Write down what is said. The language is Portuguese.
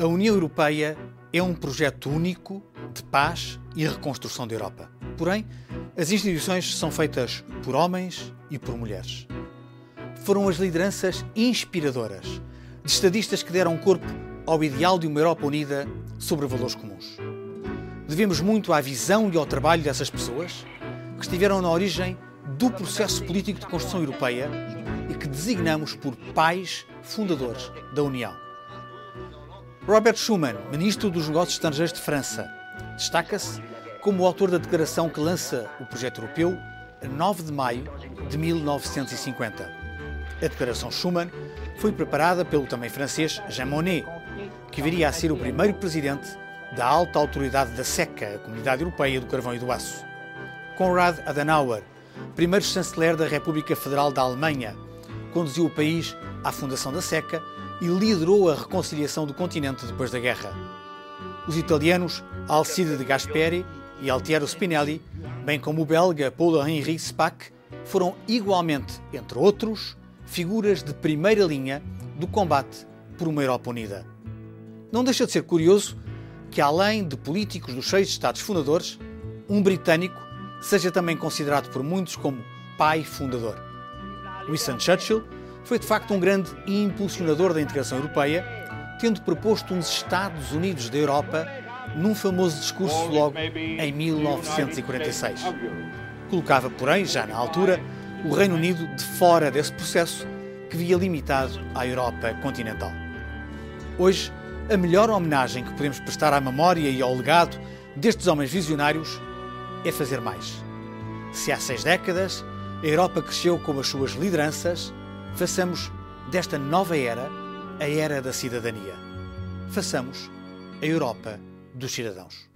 A União Europeia é um projeto único de paz e reconstrução da Europa. Porém, as instituições são feitas por homens e por mulheres. Foram as lideranças inspiradoras de estadistas que deram corpo ao ideal de uma Europa unida sobre valores comuns. Devemos muito à visão e ao trabalho dessas pessoas que estiveram na origem do processo político de construção europeia e que designamos por pais fundadores da União. Robert Schuman, ministro dos Negócios Estrangeiros de França, destaca-se como o autor da declaração que lança o projeto europeu a 9 de maio de 1950. A declaração Schuman foi preparada pelo também francês Jean Monnet, que viria a ser o primeiro presidente da alta autoridade da SECA, a Comunidade Europeia do Carvão e do Aço. Konrad Adenauer, primeiro chanceler da República Federal da Alemanha, conduziu o país à fundação da SECA e liderou a reconciliação do continente depois da guerra. Os italianos Alcide de Gasperi e Altiero Spinelli, bem como o belga Paul-Henri Spack, foram igualmente, entre outros, figuras de primeira linha do combate por uma Europa unida. Não deixa de ser curioso que, além de políticos dos seis Estados fundadores, um britânico seja também considerado por muitos como pai fundador. Winston Churchill foi de facto um grande impulsionador da integração europeia, tendo proposto uns Estados Unidos da Europa num famoso discurso logo em 1946. Colocava, porém, já na altura, o Reino Unido de fora desse processo que via limitado à Europa continental. Hoje, a melhor homenagem que podemos prestar à memória e ao legado destes homens visionários é fazer mais. Se há seis décadas a Europa cresceu com as suas lideranças, Façamos desta nova era a era da cidadania. Façamos a Europa dos cidadãos.